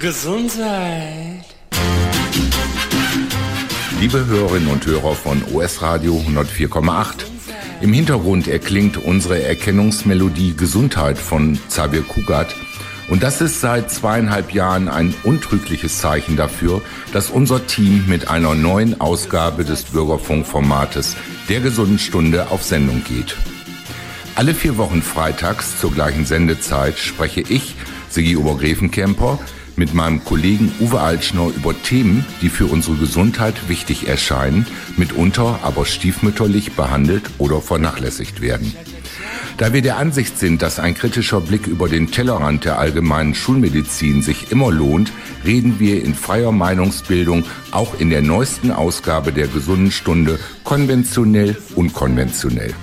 Gesundheit. Liebe Hörerinnen und Hörer von OS Radio 104,8. Im Hintergrund erklingt unsere Erkennungsmelodie Gesundheit von Xavier Kugat. Und das ist seit zweieinhalb Jahren ein untrügliches Zeichen dafür, dass unser Team mit einer neuen Ausgabe des Bürgerfunkformates der gesunden Stunde auf Sendung geht. Alle vier Wochen freitags zur gleichen Sendezeit spreche ich, Sigi Obergräfenkemper, mit meinem Kollegen Uwe Altschner über Themen, die für unsere Gesundheit wichtig erscheinen, mitunter aber stiefmütterlich behandelt oder vernachlässigt werden. Da wir der Ansicht sind, dass ein kritischer Blick über den Tellerrand der allgemeinen Schulmedizin sich immer lohnt, reden wir in freier Meinungsbildung auch in der neuesten Ausgabe der gesunden Stunde konventionell, unkonventionell.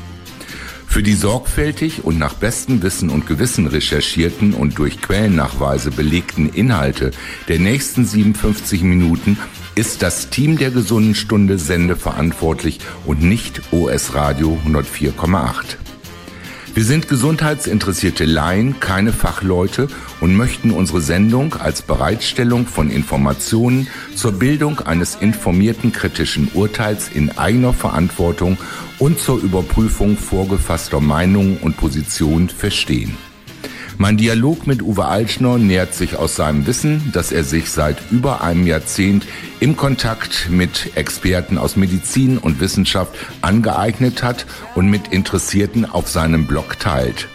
Für die sorgfältig und nach bestem Wissen und Gewissen recherchierten und durch Quellennachweise belegten Inhalte der nächsten 57 Minuten ist das Team der gesunden Stunde Sende verantwortlich und nicht OS Radio 104,8. Wir sind gesundheitsinteressierte Laien, keine Fachleute und möchten unsere Sendung als Bereitstellung von Informationen zur Bildung eines informierten kritischen Urteils in eigener Verantwortung und zur Überprüfung vorgefasster Meinungen und Positionen verstehen. Mein Dialog mit Uwe Altschner nähert sich aus seinem Wissen, dass er sich seit über einem Jahrzehnt im Kontakt mit Experten aus Medizin und Wissenschaft angeeignet hat und mit Interessierten auf seinem Blog teilt.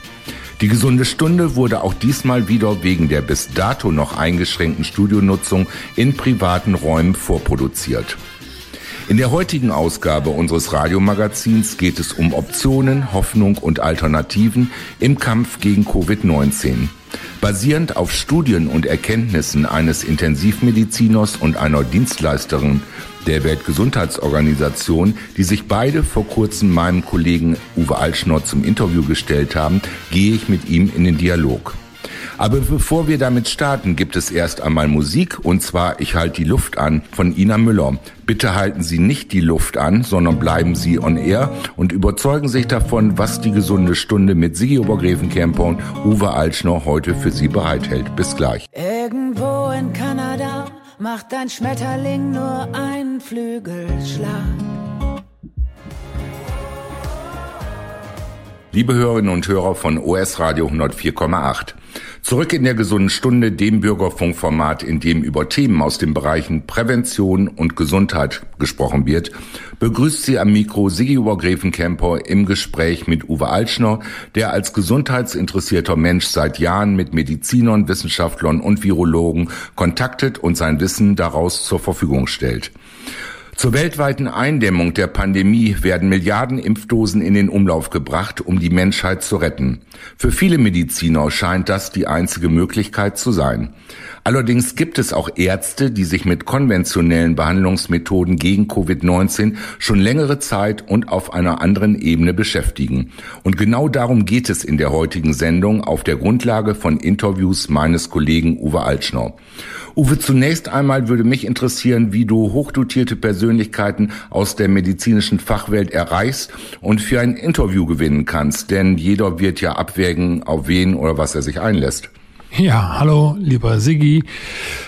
Die gesunde Stunde wurde auch diesmal wieder wegen der bis dato noch eingeschränkten Studionutzung in privaten Räumen vorproduziert. In der heutigen Ausgabe unseres Radiomagazins geht es um Optionen, Hoffnung und Alternativen im Kampf gegen Covid-19. Basierend auf Studien und Erkenntnissen eines Intensivmediziners und einer Dienstleisterin der Weltgesundheitsorganisation, die sich beide vor kurzem meinem Kollegen Uwe Altschnor zum Interview gestellt haben, gehe ich mit ihm in den Dialog. Aber bevor wir damit starten, gibt es erst einmal Musik und zwar Ich halte die Luft an von Ina Müller. Bitte halten Sie nicht die Luft an, sondern bleiben Sie on air und überzeugen sich davon, was die gesunde Stunde mit Sigi Obergräfenkämper und Uwe Altschner heute für Sie bereithält. Bis gleich. Irgendwo in Kanada macht ein Schmetterling nur einen Flügelschlag. Liebe Hörerinnen und Hörer von OS Radio 104,8. Zurück in der gesunden Stunde, dem Bürgerfunkformat, in dem über Themen aus den Bereichen Prävention und Gesundheit gesprochen wird, begrüßt sie am Mikro Sigi Obergräfenkemper im Gespräch mit Uwe Altschner, der als gesundheitsinteressierter Mensch seit Jahren mit Medizinern, Wissenschaftlern und Virologen kontaktet und sein Wissen daraus zur Verfügung stellt. Zur weltweiten Eindämmung der Pandemie werden Milliarden Impfdosen in den Umlauf gebracht, um die Menschheit zu retten. Für viele Mediziner scheint das die einzige Möglichkeit zu sein. Allerdings gibt es auch Ärzte, die sich mit konventionellen Behandlungsmethoden gegen Covid-19 schon längere Zeit und auf einer anderen Ebene beschäftigen. Und genau darum geht es in der heutigen Sendung auf der Grundlage von Interviews meines Kollegen Uwe Altschner. Uwe, zunächst einmal würde mich interessieren, wie du hochdotierte Persönlichkeiten aus der medizinischen Fachwelt erreichst und für ein Interview gewinnen kannst, denn jeder wird ja abwägen, auf wen oder was er sich einlässt. Ja, hallo, lieber Siggi.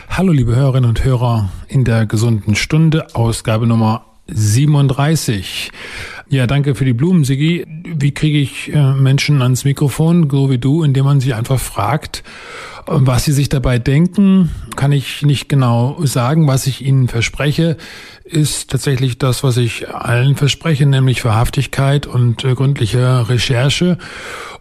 Hallo, liebe Hörerinnen und Hörer in der gesunden Stunde, Ausgabe Nummer 37. Ja, danke für die Blumen, Siggi. Wie kriege ich äh, Menschen ans Mikrofon, so wie du, indem man sie einfach fragt, was sie sich dabei denken, kann ich nicht genau sagen. Was ich ihnen verspreche, ist tatsächlich das, was ich allen verspreche, nämlich Wahrhaftigkeit und äh, gründliche Recherche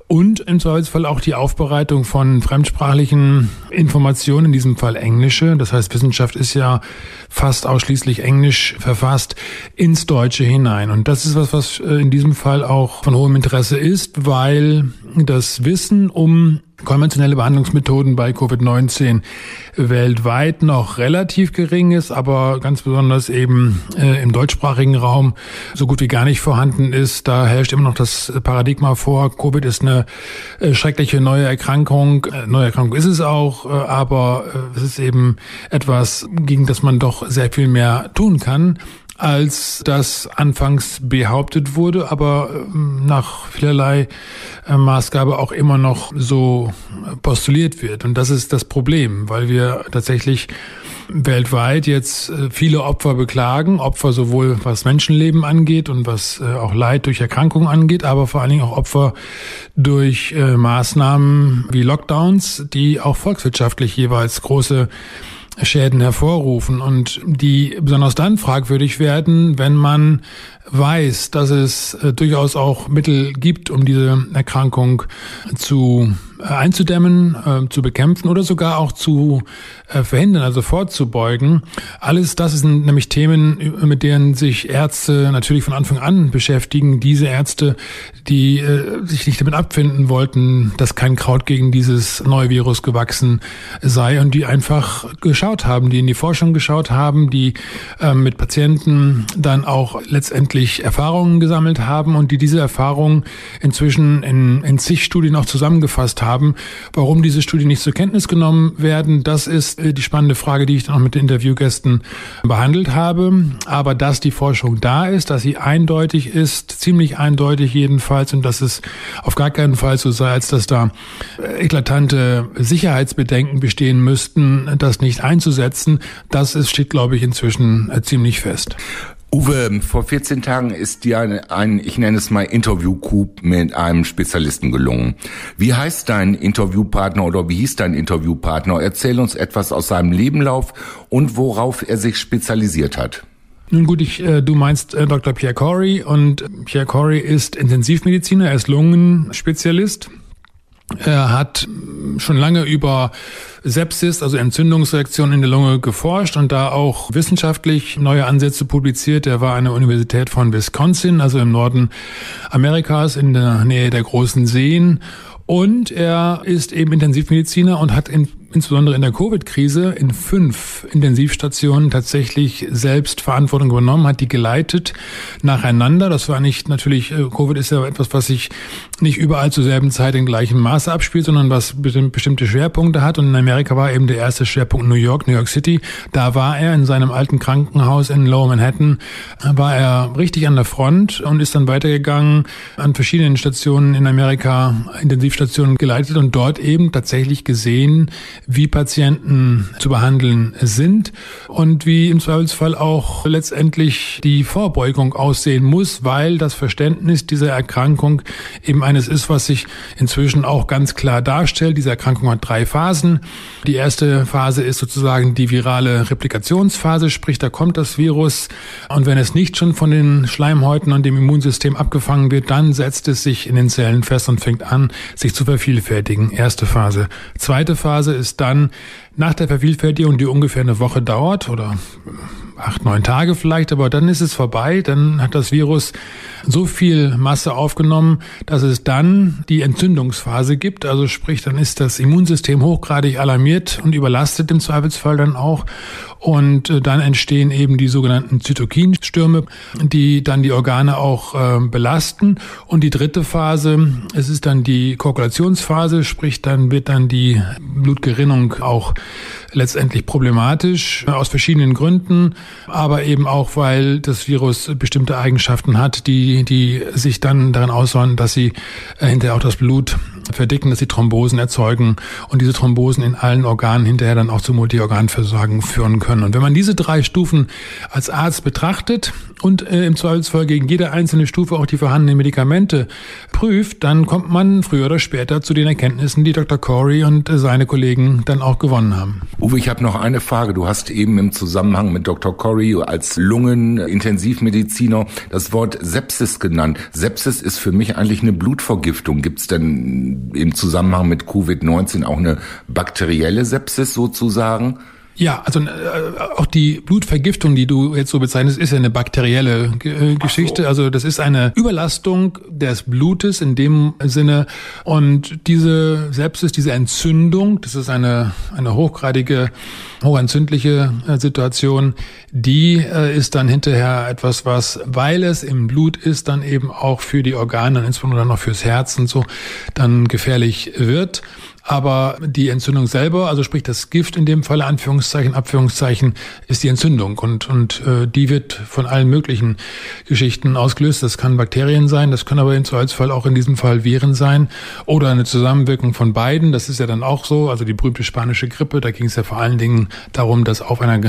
und im Zweifelsfall auch die Aufbereitung von fremdsprachlichen Informationen, in diesem Fall englische. Das heißt, Wissenschaft ist ja fast ausschließlich englisch verfasst ins Deutsche hinein. Und das ist was, was äh, in diesem Fall auch von hohem Interesse ist, weil das Wissen um konventionelle Behandlungsmethoden bei Covid-19 weltweit noch relativ gering ist, aber ganz besonders eben äh, im deutschsprachigen Raum so gut wie gar nicht vorhanden ist. Da herrscht immer noch das Paradigma vor, Covid ist eine äh, schreckliche neue Erkrankung. Äh, neue Erkrankung ist es auch, äh, aber äh, es ist eben etwas, gegen das man doch sehr viel mehr tun kann als das anfangs behauptet wurde, aber ähm, nach vielerlei äh, Maßgabe auch immer noch so postuliert wird. Und das ist das Problem, weil wir tatsächlich weltweit jetzt äh, viele Opfer beklagen, Opfer sowohl was Menschenleben angeht und was äh, auch Leid durch Erkrankungen angeht, aber vor allen Dingen auch Opfer durch Maßnahmen wie Lockdowns, die auch volkswirtschaftlich jeweils große Schäden hervorrufen. Und die besonders dann fragwürdig werden, wenn man weiß, dass es äh, durchaus auch Mittel gibt, um diese Erkrankung zu äh, einzudämmen, äh, zu bekämpfen oder sogar auch zu äh, verhindern, also vorzubeugen. Alles das sind nämlich Themen, mit denen sich Ärzte natürlich von Anfang an beschäftigen. Diese Ärzte, die äh, sich nicht damit abfinden wollten, dass kein Kraut gegen dieses neue Virus gewachsen sei und die einfach geschaut haben, die in die Forschung geschaut haben, die äh, mit Patienten dann auch letztendlich Erfahrungen gesammelt haben und die diese Erfahrungen inzwischen in, in zig Studien auch zusammengefasst haben. Warum diese Studien nicht zur Kenntnis genommen werden, das ist äh, die spannende Frage, die ich dann auch mit den Interviewgästen behandelt habe. Aber dass die Forschung da ist, dass sie eindeutig ist, ziemlich eindeutig jedenfalls, und dass es auf gar keinen Fall so sei, als dass da äh, eklatante Sicherheitsbedenken bestehen müssten, das nicht einzusetzen, das ist, steht, glaube ich, inzwischen äh, ziemlich fest. Uwe, vor 14 Tagen ist dir ein, ein ich nenne es mal Interview-Coup mit einem Spezialisten gelungen. Wie heißt dein Interviewpartner oder wie hieß dein Interviewpartner? Erzähl uns etwas aus seinem Lebenlauf und worauf er sich spezialisiert hat. Nun gut, ich, äh, du meinst äh, Dr. Pierre Corey und Pierre Corey ist Intensivmediziner, er ist Lungenspezialist. Er hat schon lange über Sepsis, also Entzündungsreaktionen in der Lunge geforscht und da auch wissenschaftlich neue Ansätze publiziert. Er war an der Universität von Wisconsin, also im Norden Amerikas in der Nähe der großen Seen. Und er ist eben Intensivmediziner und hat in insbesondere in der Covid-Krise in fünf Intensivstationen tatsächlich selbst Verantwortung übernommen, hat die geleitet nacheinander. Das war nicht natürlich, äh, Covid ist ja etwas, was sich nicht überall zur selben Zeit in gleichem Maße abspielt, sondern was bestimmte Schwerpunkte hat. Und in Amerika war eben der erste Schwerpunkt New York, New York City. Da war er in seinem alten Krankenhaus in Lower Manhattan, war er richtig an der Front und ist dann weitergegangen an verschiedenen Stationen in Amerika, Intensivstationen geleitet und dort eben tatsächlich gesehen, wie Patienten zu behandeln sind und wie im Zweifelsfall auch letztendlich die Vorbeugung aussehen muss, weil das Verständnis dieser Erkrankung eben eines ist, was sich inzwischen auch ganz klar darstellt. Diese Erkrankung hat drei Phasen. Die erste Phase ist sozusagen die virale Replikationsphase, sprich da kommt das Virus und wenn es nicht schon von den Schleimhäuten und dem Immunsystem abgefangen wird, dann setzt es sich in den Zellen fest und fängt an, sich zu vervielfältigen. Erste Phase. Zweite Phase ist dann nach der Vervielfältigung, die ungefähr eine Woche dauert oder acht, neun Tage vielleicht, aber dann ist es vorbei, dann hat das Virus so viel Masse aufgenommen, dass es dann die Entzündungsphase gibt. Also sprich, dann ist das Immunsystem hochgradig alarmiert und überlastet im Zweifelsfall dann auch. Und äh, dann entstehen eben die sogenannten Zytokinstürme, die dann die Organe auch äh, belasten. Und die dritte Phase, es ist dann die Koagulationsphase, sprich dann wird dann die Blutgerinnung auch letztendlich problematisch aus verschiedenen Gründen, aber eben auch, weil das Virus bestimmte Eigenschaften hat, die, die sich dann darin aussahen, dass sie äh, hinterher auch das Blut verdicken, dass sie Thrombosen erzeugen und diese Thrombosen in allen Organen hinterher dann auch zur Multiorganversorgung führen können. Und wenn man diese drei Stufen als Arzt betrachtet und äh, im Zweifelsfall gegen jede einzelne Stufe auch die vorhandenen Medikamente prüft, dann kommt man früher oder später zu den Erkenntnissen, die Dr. Corey und äh, seine Kollegen dann auch gewonnen haben. Uwe, ich habe noch eine Frage. Du hast eben im Zusammenhang mit Dr. Corey als Lungenintensivmediziner das Wort Sepsis genannt. Sepsis ist für mich eigentlich eine Blutvergiftung. Gibt es denn im Zusammenhang mit Covid-19 auch eine bakterielle Sepsis sozusagen? Ja, also äh, auch die Blutvergiftung, die du jetzt so bezeichnest, ist ja eine bakterielle G äh, Geschichte. So. Also das ist eine Überlastung des Blutes in dem Sinne. Und diese Sepsis, diese Entzündung, das ist eine, eine hochgradige, hochentzündliche äh, Situation, die äh, ist dann hinterher etwas, was, weil es im Blut ist, dann eben auch für die Organe, insbesondere noch fürs Herz und so, dann gefährlich wird. Aber die Entzündung selber, also sprich das Gift in dem Falle, Anführungszeichen, Abführungszeichen, ist die Entzündung. Und, und äh, die wird von allen möglichen Geschichten ausgelöst. Das kann Bakterien sein, das können aber im Zweifelsfall auch in diesem Fall Viren sein oder eine Zusammenwirkung von beiden. Das ist ja dann auch so. Also die berühmte spanische Grippe, da ging es ja vor allen Dingen darum, dass auf einer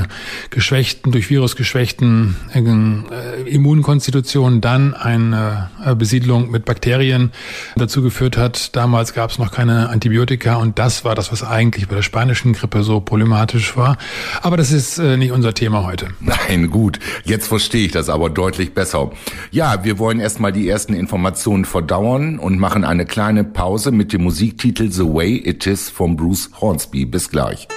geschwächten, durch Virus geschwächten äh, Immunkonstitution dann eine äh, Besiedlung mit Bakterien dazu geführt hat. Damals gab es noch keine Antibiotika und das war das, was eigentlich bei der spanischen Grippe so problematisch war. Aber das ist äh, nicht unser Thema heute. Nein, gut. Jetzt verstehe ich das aber deutlich besser. Ja, wir wollen erstmal die ersten Informationen verdauern und machen eine kleine Pause mit dem Musiktitel The Way It Is von Bruce Hornsby. Bis gleich.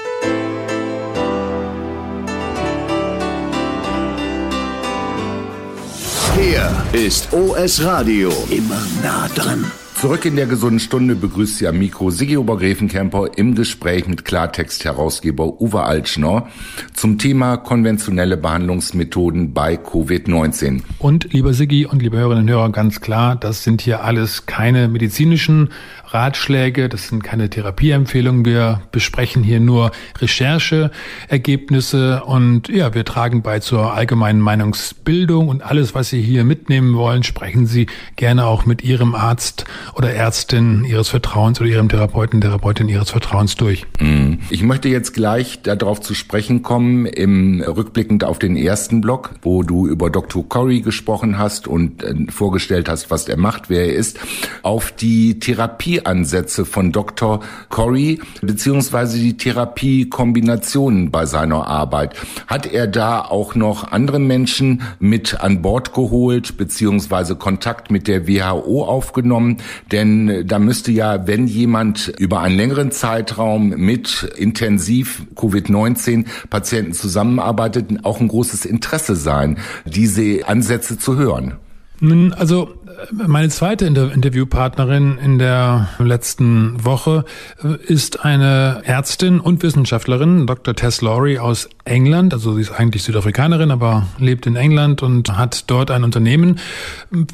Hier ist OS Radio. Immer nah dran. Zurück in der gesunden Stunde begrüßt Sie am Mikro Sigi Obergräfenkämper im Gespräch mit Klartext-Herausgeber Uwe Altschner zum Thema konventionelle Behandlungsmethoden bei Covid-19. Und lieber Sigi und liebe Hörerinnen und Hörer, ganz klar, das sind hier alles keine medizinischen Ratschläge, das sind keine Therapieempfehlungen. Wir besprechen hier nur Rechercheergebnisse und ja, wir tragen bei zur allgemeinen Meinungsbildung und alles, was Sie hier mitnehmen wollen, sprechen Sie gerne auch mit Ihrem Arzt oder Ärztin Ihres Vertrauens oder Ihrem Therapeuten, Therapeutin Ihres Vertrauens durch. Mhm. Ich möchte jetzt gleich darauf zu sprechen kommen, im rückblickend auf den ersten Blog, wo du über Dr. Corey gesprochen hast und äh, vorgestellt hast, was er macht, wer er ist, auf die Therapie Therapieansätze von Dr. Corey beziehungsweise die Therapiekombinationen bei seiner Arbeit. Hat er da auch noch andere Menschen mit an Bord geholt beziehungsweise Kontakt mit der WHO aufgenommen? Denn da müsste ja, wenn jemand über einen längeren Zeitraum mit intensiv Covid-19 Patienten zusammenarbeitet, auch ein großes Interesse sein, diese Ansätze zu hören. Also meine zweite Interviewpartnerin in der letzten Woche äh, ist eine Ärztin und Wissenschaftlerin, Dr. Tess Laurie aus England. Also sie ist eigentlich Südafrikanerin, aber lebt in England und hat dort ein Unternehmen,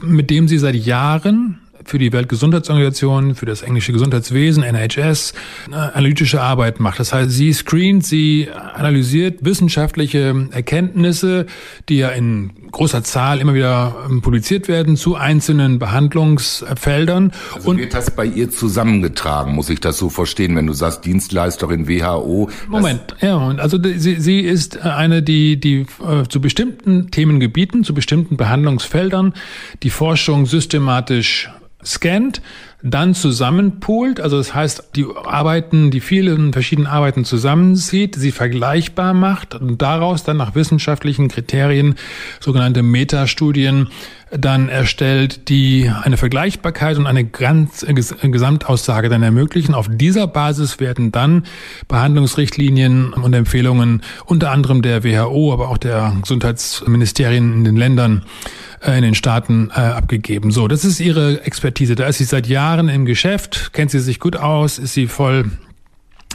mit dem sie seit Jahren für die Weltgesundheitsorganisation, für das englische Gesundheitswesen, NHS, analytische Arbeit macht. Das heißt, sie screent, sie analysiert wissenschaftliche Erkenntnisse, die ja in großer Zahl immer wieder ähm, publiziert werden zu einzelnen Behandlungsfeldern. Also und wird das bei ihr zusammengetragen, muss ich das so verstehen, wenn du sagst Dienstleisterin WHO? Moment, ja, und also sie, sie ist eine, die, die äh, zu bestimmten Themengebieten, zu bestimmten Behandlungsfeldern die Forschung systematisch scannt, dann zusammenpoolt, also das heißt, die Arbeiten, die vielen verschiedenen Arbeiten zusammenzieht, sie vergleichbar macht und daraus dann nach wissenschaftlichen Kriterien sogenannte Metastudien dann erstellt, die eine Vergleichbarkeit und eine ganz äh, Gesamtaussage dann ermöglichen. Auf dieser Basis werden dann Behandlungsrichtlinien und Empfehlungen unter anderem der WHO, aber auch der Gesundheitsministerien in den Ländern äh, in den Staaten äh, abgegeben. So, das ist ihre Expertise. Da ist sie seit Jahren im Geschäft, kennt sie sich gut aus, ist sie voll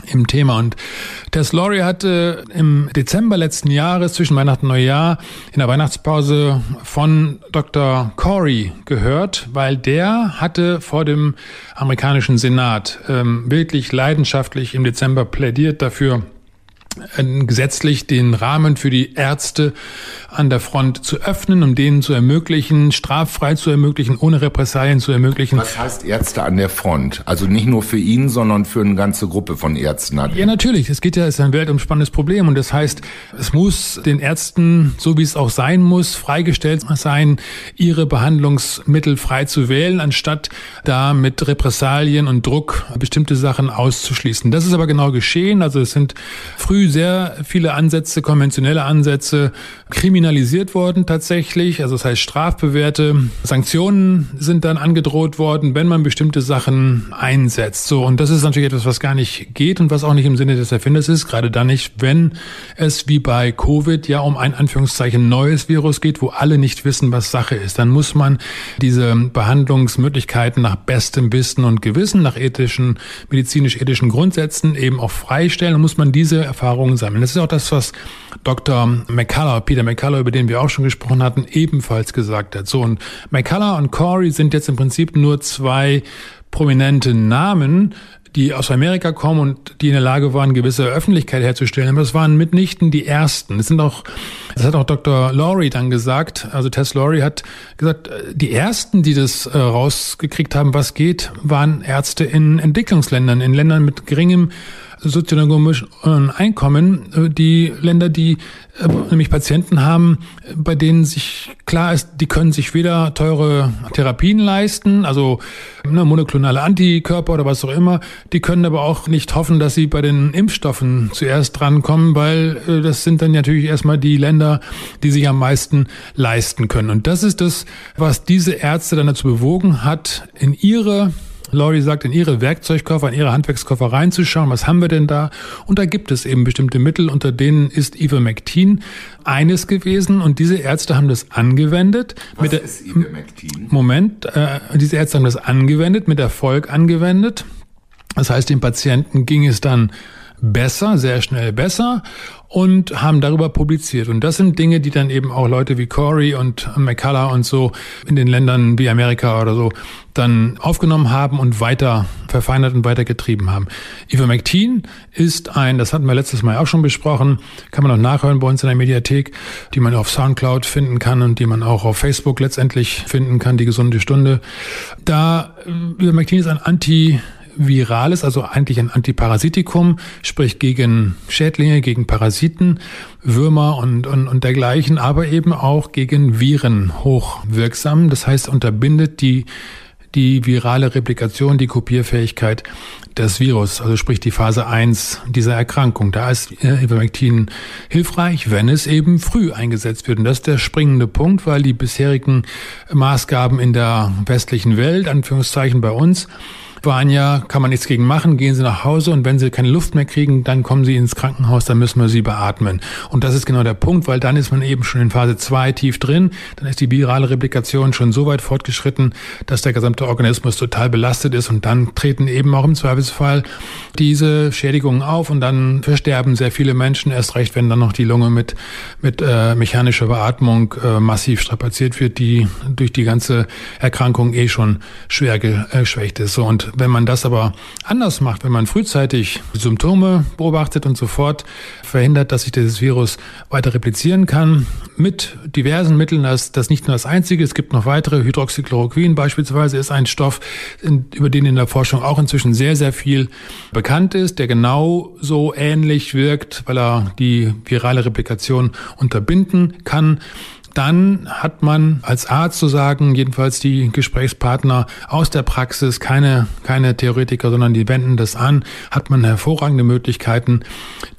im Thema. Und Tess Laurie hatte im Dezember letzten Jahres zwischen Weihnachten und Neujahr in der Weihnachtspause von Dr. Corey gehört, weil der hatte vor dem amerikanischen Senat ähm, wirklich leidenschaftlich im Dezember plädiert dafür, gesetzlich den Rahmen für die Ärzte an der Front zu öffnen, um denen zu ermöglichen, straffrei zu ermöglichen, ohne Repressalien zu ermöglichen. Was heißt Ärzte an der Front? Also nicht nur für ihn, sondern für eine ganze Gruppe von Ärzten. Ja, natürlich. Es geht ja, es ist ein weltumspannendes Problem und das heißt, es muss den Ärzten, so wie es auch sein muss, freigestellt sein, ihre Behandlungsmittel frei zu wählen, anstatt da mit Repressalien und Druck bestimmte Sachen auszuschließen. Das ist aber genau geschehen. Also es sind früh sehr viele Ansätze, konventionelle Ansätze kriminalisiert worden tatsächlich. Also das heißt strafbewährte Sanktionen sind dann angedroht worden, wenn man bestimmte Sachen einsetzt. So und das ist natürlich etwas, was gar nicht geht und was auch nicht im Sinne des Erfinders ist. Gerade dann nicht, wenn es wie bei Covid ja um ein Anführungszeichen neues Virus geht, wo alle nicht wissen, was Sache ist. Dann muss man diese Behandlungsmöglichkeiten nach bestem Wissen und Gewissen, nach ethischen, medizinisch-ethischen Grundsätzen eben auch freistellen. und muss man diese Erfahrungen Erfahrungen sammeln. Das ist auch das, was Dr. McCullough, Peter McCullough, über den wir auch schon gesprochen hatten, ebenfalls gesagt hat. So, und McCullough und Corey sind jetzt im Prinzip nur zwei prominente Namen, die aus Amerika kommen und die in der Lage waren, gewisse Öffentlichkeit herzustellen. Aber es waren mitnichten die ersten. Es sind auch, das hat auch Dr. Laurie dann gesagt, also Tess Laurie hat gesagt, die ersten, die das äh, rausgekriegt haben, was geht, waren Ärzte in Entwicklungsländern, in Ländern mit geringem sozioökonomischen Einkommen, äh, die Länder, die äh, nämlich Patienten haben, bei denen sich klar ist, die können sich weder teure Therapien leisten, also ne, monoklonale Antikörper oder was auch immer, die können aber auch nicht hoffen, dass sie bei den Impfstoffen zuerst drankommen, weil äh, das sind dann natürlich erstmal die Länder, die sich am meisten leisten können. Und das ist das, was diese Ärzte dann dazu bewogen hat, in ihre Laurie sagt, in ihre Werkzeugkoffer, in ihre Handwerkskoffer reinzuschauen, was haben wir denn da? Und da gibt es eben bestimmte Mittel, unter denen ist Ivermectin eines gewesen und diese Ärzte haben das angewendet. Was mit der, ist Ivermectin? Moment, äh, diese Ärzte haben das angewendet, mit Erfolg angewendet. Das heißt, dem Patienten ging es dann besser, sehr schnell besser und haben darüber publiziert. Und das sind Dinge, die dann eben auch Leute wie Corey und McCullough und so in den Ländern wie Amerika oder so dann aufgenommen haben und weiter verfeinert und weiter getrieben haben. Ivermectin ist ein, das hatten wir letztes Mal auch schon besprochen, kann man auch nachhören bei uns in der Mediathek, die man auf Soundcloud finden kann und die man auch auf Facebook letztendlich finden kann, die gesunde Stunde. Da Ivermectin ist ein Anti virales, also eigentlich ein Antiparasitikum, sprich gegen Schädlinge, gegen Parasiten, Würmer und, und, und dergleichen, aber eben auch gegen Viren hochwirksam. Das heißt, unterbindet die die virale Replikation, die Kopierfähigkeit des Virus, also sprich die Phase 1 dieser Erkrankung. Da ist Ivermectin hilfreich, wenn es eben früh eingesetzt wird. Und das ist der springende Punkt, weil die bisherigen Maßgaben in der westlichen Welt, Anführungszeichen bei uns, ja, kann man nichts gegen machen, gehen Sie nach Hause und wenn Sie keine Luft mehr kriegen, dann kommen Sie ins Krankenhaus, dann müssen wir Sie beatmen. Und das ist genau der Punkt, weil dann ist man eben schon in Phase 2 tief drin, dann ist die virale Replikation schon so weit fortgeschritten, dass der gesamte Organismus total belastet ist und dann treten eben auch im Zweifelsfall diese Schädigungen auf und dann versterben sehr viele Menschen, erst recht, wenn dann noch die Lunge mit, mit äh, mechanischer Beatmung äh, massiv strapaziert wird, die durch die ganze Erkrankung eh schon schwer geschwächt ist. So, und wenn man das aber anders macht, wenn man frühzeitig Symptome beobachtet und sofort verhindert, dass sich dieses Virus weiter replizieren kann, mit diversen Mitteln, das, das nicht nur das einzige, es gibt noch weitere, Hydroxychloroquin beispielsweise ist ein Stoff, über den in der Forschung auch inzwischen sehr, sehr viel bekannt ist, der genau so ähnlich wirkt, weil er die virale Replikation unterbinden kann dann hat man als Arzt zu sagen, jedenfalls die Gesprächspartner aus der Praxis, keine, keine Theoretiker, sondern die wenden das an, hat man hervorragende Möglichkeiten,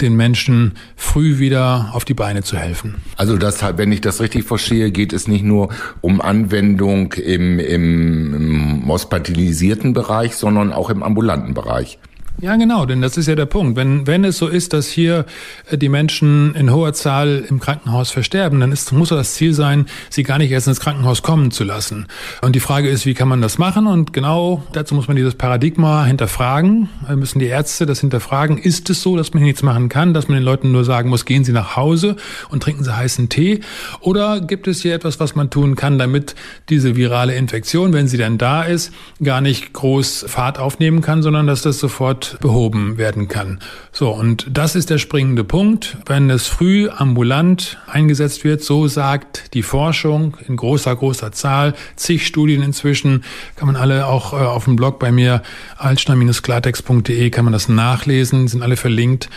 den Menschen früh wieder auf die Beine zu helfen. Also das, wenn ich das richtig verstehe, geht es nicht nur um Anwendung im, im, im hospitalisierten Bereich, sondern auch im ambulanten Bereich. Ja, genau, denn das ist ja der Punkt. Wenn, wenn es so ist, dass hier äh, die Menschen in hoher Zahl im Krankenhaus versterben, dann ist, muss das Ziel sein, sie gar nicht erst ins Krankenhaus kommen zu lassen. Und die Frage ist, wie kann man das machen? Und genau dazu muss man dieses Paradigma hinterfragen. Wir müssen die Ärzte das hinterfragen. Ist es so, dass man hier nichts machen kann, dass man den Leuten nur sagen muss, gehen Sie nach Hause und trinken Sie heißen Tee? Oder gibt es hier etwas, was man tun kann, damit diese virale Infektion, wenn sie denn da ist, gar nicht groß Fahrt aufnehmen kann, sondern dass das sofort behoben werden kann. So, und das ist der springende Punkt. Wenn es früh ambulant eingesetzt wird, so sagt die Forschung in großer, großer Zahl, zig Studien inzwischen, kann man alle auch äh, auf dem Blog bei mir, altstein-klartext.de, kann man das nachlesen, sind alle verlinkt.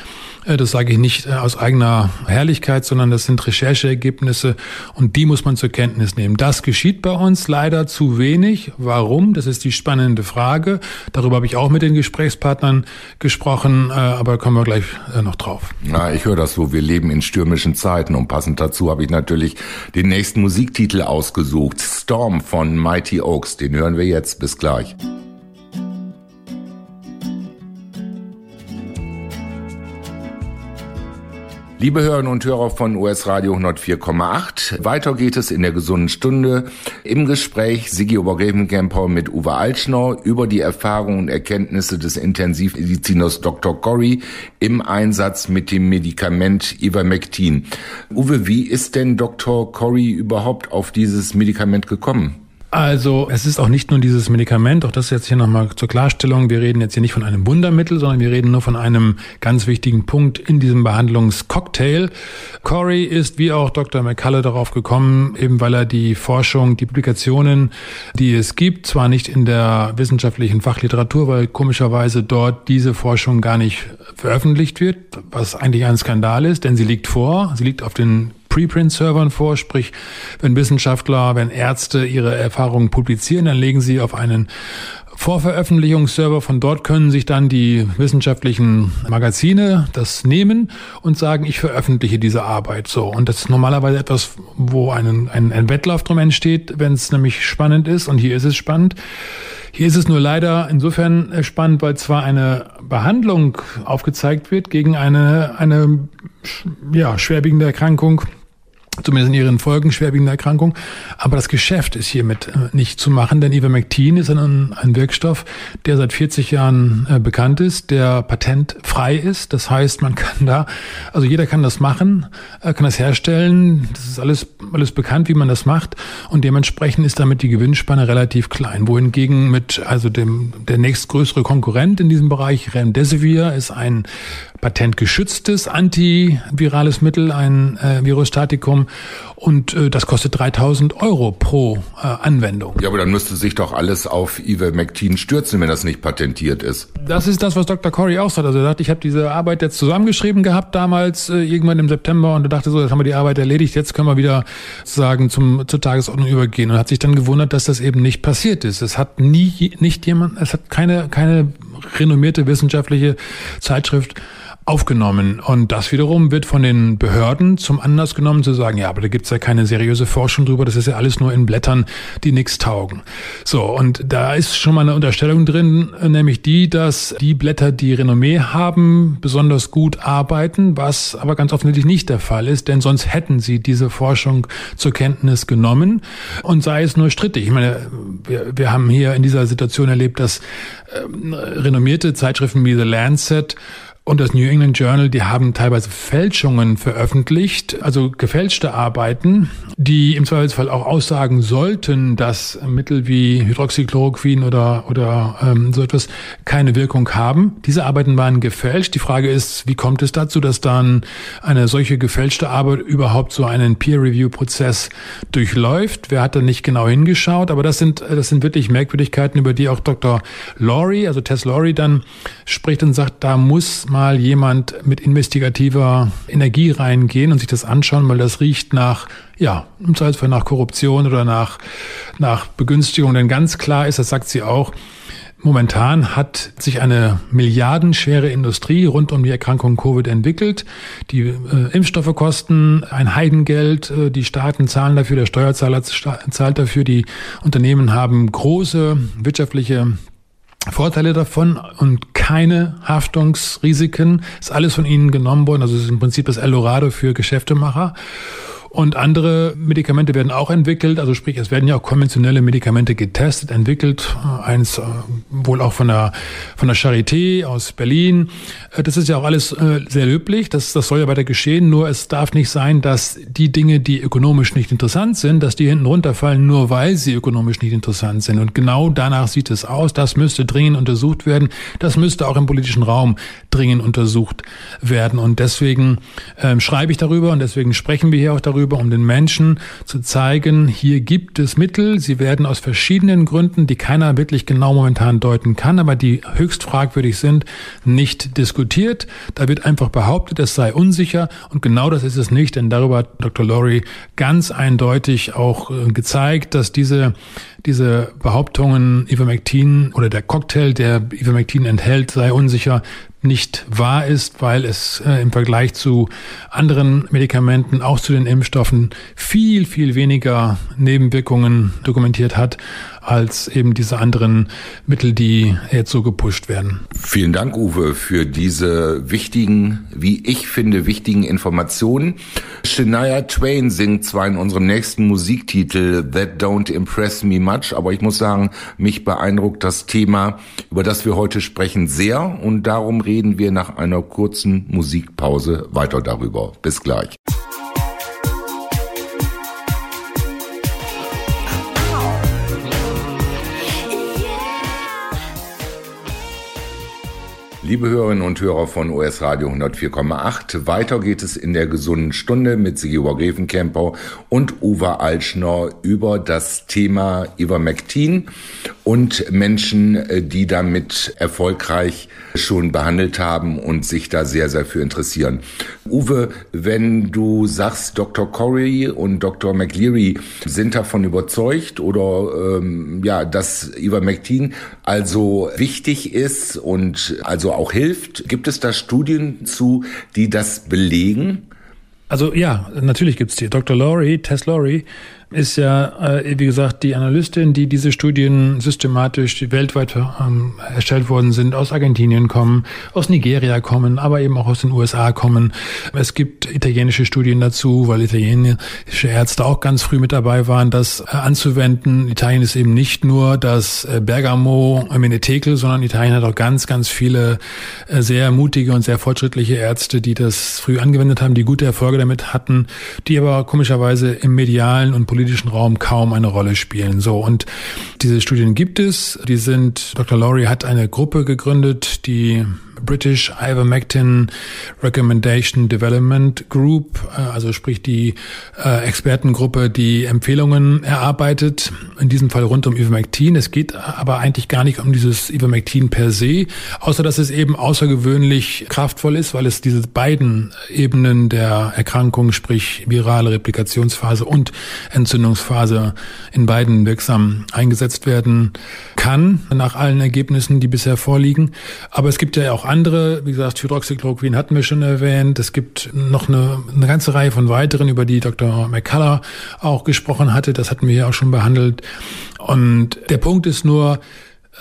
Äh, das sage ich nicht äh, aus eigener Herrlichkeit, sondern das sind Rechercheergebnisse und die muss man zur Kenntnis nehmen. Das geschieht bei uns leider zu wenig. Warum? Das ist die spannende Frage. Darüber habe ich auch mit den Gesprächspartnern gesprochen, äh, aber kommen wir gleich noch drauf. Na, ich höre das so. Wir leben in stürmischen Zeiten und passend dazu habe ich natürlich den nächsten Musiktitel ausgesucht. Storm von Mighty Oaks. Den hören wir jetzt. Bis gleich. Liebe Hörerinnen und Hörer von US Radio 104,8, weiter geht es in der gesunden Stunde im Gespräch Sigi Obergräfenkämper mit Uwe Altschnau über die Erfahrungen und Erkenntnisse des Intensivmediziners Dr. Corey im Einsatz mit dem Medikament Ivermectin. Uwe, wie ist denn Dr. Corey überhaupt auf dieses Medikament gekommen? Also es ist auch nicht nur dieses Medikament, auch das jetzt hier nochmal zur Klarstellung. Wir reden jetzt hier nicht von einem Wundermittel, sondern wir reden nur von einem ganz wichtigen Punkt in diesem Behandlungscocktail. Corey ist wie auch Dr. McCullough darauf gekommen, eben weil er die Forschung, die Publikationen, die es gibt, zwar nicht in der wissenschaftlichen Fachliteratur, weil komischerweise dort diese Forschung gar nicht veröffentlicht wird, was eigentlich ein Skandal ist, denn sie liegt vor, sie liegt auf den Preprint-Servern vor, sprich, wenn Wissenschaftler, wenn Ärzte ihre Erfahrungen publizieren, dann legen sie auf einen Vorveröffentlichungsserver. Von dort können sich dann die wissenschaftlichen Magazine das nehmen und sagen, ich veröffentliche diese Arbeit so. Und das ist normalerweise etwas, wo ein, ein, ein Wettlauf drum entsteht, wenn es nämlich spannend ist. Und hier ist es spannend. Hier ist es nur leider insofern spannend, weil zwar eine Behandlung aufgezeigt wird gegen eine, eine ja, schwerwiegende Erkrankung, zumindest in ihren Folgen schwerwiegender Erkrankung. Aber das Geschäft ist hiermit äh, nicht zu machen, denn Ivermectin ist ein, ein Wirkstoff, der seit 40 Jahren äh, bekannt ist, der patentfrei ist. Das heißt, man kann da, also jeder kann das machen, äh, kann das herstellen. Das ist alles, alles bekannt, wie man das macht. Und dementsprechend ist damit die Gewinnspanne relativ klein. Wohingegen mit, also dem, der nächstgrößere Konkurrent in diesem Bereich, Remdesivir, ist ein patentgeschütztes antivirales Mittel, ein äh, Virostatikum und äh, das kostet 3000 Euro pro äh, Anwendung. Ja, aber dann müsste sich doch alles auf Ivermectin stürzen, wenn das nicht patentiert ist. Das ist das, was Dr. Corey auch sagt. Also er sagt, ich habe diese Arbeit jetzt zusammengeschrieben gehabt damals, äh, irgendwann im September und er dachte so, jetzt haben wir die Arbeit erledigt, jetzt können wir wieder sagen zum, zur Tagesordnung übergehen und hat sich dann gewundert, dass das eben nicht passiert ist. Es hat nie, nicht jemand, es hat keine, keine renommierte wissenschaftliche Zeitschrift aufgenommen. Und das wiederum wird von den Behörden zum Anlass genommen zu sagen, ja, aber da gibt's ja keine seriöse Forschung drüber, das ist ja alles nur in Blättern, die nichts taugen. So, und da ist schon mal eine Unterstellung drin, nämlich die, dass die Blätter, die Renommee haben, besonders gut arbeiten, was aber ganz offensichtlich nicht der Fall ist, denn sonst hätten sie diese Forschung zur Kenntnis genommen und sei es nur strittig. Ich meine, wir, wir haben hier in dieser Situation erlebt, dass äh, renommierte Zeitschriften wie The Lancet und das New England Journal, die haben teilweise Fälschungen veröffentlicht, also gefälschte Arbeiten, die im Zweifelsfall auch aussagen sollten, dass Mittel wie Hydroxychloroquin oder, oder ähm, so etwas keine Wirkung haben. Diese Arbeiten waren gefälscht. Die Frage ist, wie kommt es dazu, dass dann eine solche gefälschte Arbeit überhaupt so einen Peer-Review-Prozess durchläuft? Wer hat da nicht genau hingeschaut? Aber das sind, das sind wirklich Merkwürdigkeiten, über die auch Dr. Laurie, also Tess Laurie dann spricht und sagt, da muss man mal jemand mit investigativer Energie reingehen und sich das anschauen, weil das riecht nach, ja, im Zweifelsfall nach Korruption oder nach, nach Begünstigung. Denn ganz klar ist, das sagt sie auch, Momentan hat sich eine milliardenschwere Industrie rund um die Erkrankung Covid entwickelt. Die äh, Impfstoffe kosten ein Heidengeld, äh, die Staaten zahlen dafür, der Steuerzahler zahlt dafür, die Unternehmen haben große wirtschaftliche Vorteile davon und keine Haftungsrisiken. Ist alles von ihnen genommen worden. Also es ist im Prinzip das Eldorado für Geschäftemacher. Und andere Medikamente werden auch entwickelt, also sprich, es werden ja auch konventionelle Medikamente getestet, entwickelt, eins äh, wohl auch von der von der Charité aus Berlin. Äh, das ist ja auch alles äh, sehr löblich, das, das soll ja weiter geschehen, nur es darf nicht sein, dass die Dinge, die ökonomisch nicht interessant sind, dass die hinten runterfallen, nur weil sie ökonomisch nicht interessant sind. Und genau danach sieht es aus, das müsste dringend untersucht werden, das müsste auch im politischen Raum dringend untersucht werden. Und deswegen ähm, schreibe ich darüber und deswegen sprechen wir hier auch darüber darüber, um den Menschen zu zeigen, hier gibt es Mittel, sie werden aus verschiedenen Gründen, die keiner wirklich genau momentan deuten kann, aber die höchst fragwürdig sind, nicht diskutiert. Da wird einfach behauptet, es sei unsicher und genau das ist es nicht, denn darüber hat Dr. Laurie ganz eindeutig auch äh, gezeigt, dass diese diese Behauptungen, Ivermectin oder der Cocktail, der Ivermectin enthält, sei unsicher, nicht wahr ist, weil es äh, im Vergleich zu anderen Medikamenten, auch zu den Impfstoffen, viel, viel weniger Nebenwirkungen dokumentiert hat als eben diese anderen Mittel, die jetzt so gepusht werden. Vielen Dank, Uwe, für diese wichtigen, wie ich finde, wichtigen Informationen. Shania Twain singt zwar in unserem nächsten Musiktitel That Don't Impress Me Much, aber ich muss sagen, mich beeindruckt das Thema, über das wir heute sprechen, sehr und darum reden wir nach einer kurzen Musikpause weiter darüber. Bis gleich. Liebe Hörerinnen und Hörer von US Radio 104,8, weiter geht es in der gesunden Stunde mit Sigibor Grevenkemper und Uwe Altschner über das Thema Ivermectin und Menschen, äh, die damit erfolgreich schon behandelt haben und sich da sehr, sehr für interessieren. Uwe, wenn du sagst, Dr. Corey und Dr. McLeary sind davon überzeugt oder ähm, ja, dass Ivermectin also wichtig ist und also auch hilft. Gibt es da Studien zu, die das belegen? Also ja, natürlich gibt's die. Dr. Laurie, Tess Laurie, ist ja, äh, wie gesagt, die Analystin, die diese Studien systematisch, die weltweit ähm, erstellt worden sind, aus Argentinien kommen, aus Nigeria kommen, aber eben auch aus den USA kommen. Es gibt italienische Studien dazu, weil italienische Ärzte auch ganz früh mit dabei waren, das äh, anzuwenden. Italien ist eben nicht nur das äh, Bergamo Menetekel, sondern Italien hat auch ganz, ganz viele äh, sehr mutige und sehr fortschrittliche Ärzte, die das früh angewendet haben, die gute Erfolge damit hatten, die aber komischerweise im medialen und politischen Raum kaum eine Rolle spielen. So und diese Studien gibt es. Die sind Dr. Laurie hat eine Gruppe gegründet, die British Ivermectin Recommendation Development Group, äh, also sprich die äh, Expertengruppe, die Empfehlungen erarbeitet, in diesem Fall rund um Ivermectin. Es geht aber eigentlich gar nicht um dieses Ivermectin per se, außer dass es eben außergewöhnlich kraftvoll ist, weil es diese beiden Ebenen der Erkrankung, sprich virale Replikationsphase und Entzündungsphase in beiden wirksam eingesetzt werden kann, nach allen Ergebnissen, die bisher vorliegen. Aber es gibt ja auch andere, wie gesagt, Hydroxychloroquin hatten wir schon erwähnt. Es gibt noch eine, eine ganze Reihe von weiteren, über die Dr. McCullough auch gesprochen hatte. Das hatten wir ja auch schon behandelt. Und der Punkt ist nur,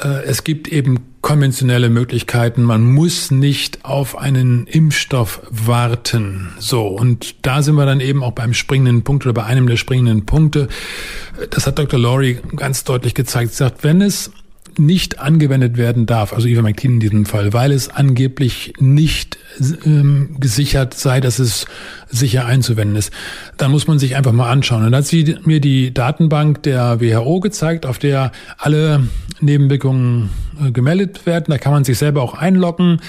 äh, es gibt eben konventionelle Möglichkeiten. Man muss nicht auf einen Impfstoff warten. So. Und da sind wir dann eben auch beim springenden Punkt oder bei einem der springenden Punkte. Das hat Dr. Laurie ganz deutlich gezeigt. Sie sagt, wenn es nicht angewendet werden darf, also Ivermectin in diesem Fall, weil es angeblich nicht ähm, gesichert sei, dass es sicher einzuwenden ist. Da muss man sich einfach mal anschauen. Und dann hat sie mir die Datenbank der WHO gezeigt, auf der alle Nebenwirkungen äh, gemeldet werden. Da kann man sich selber auch einloggen.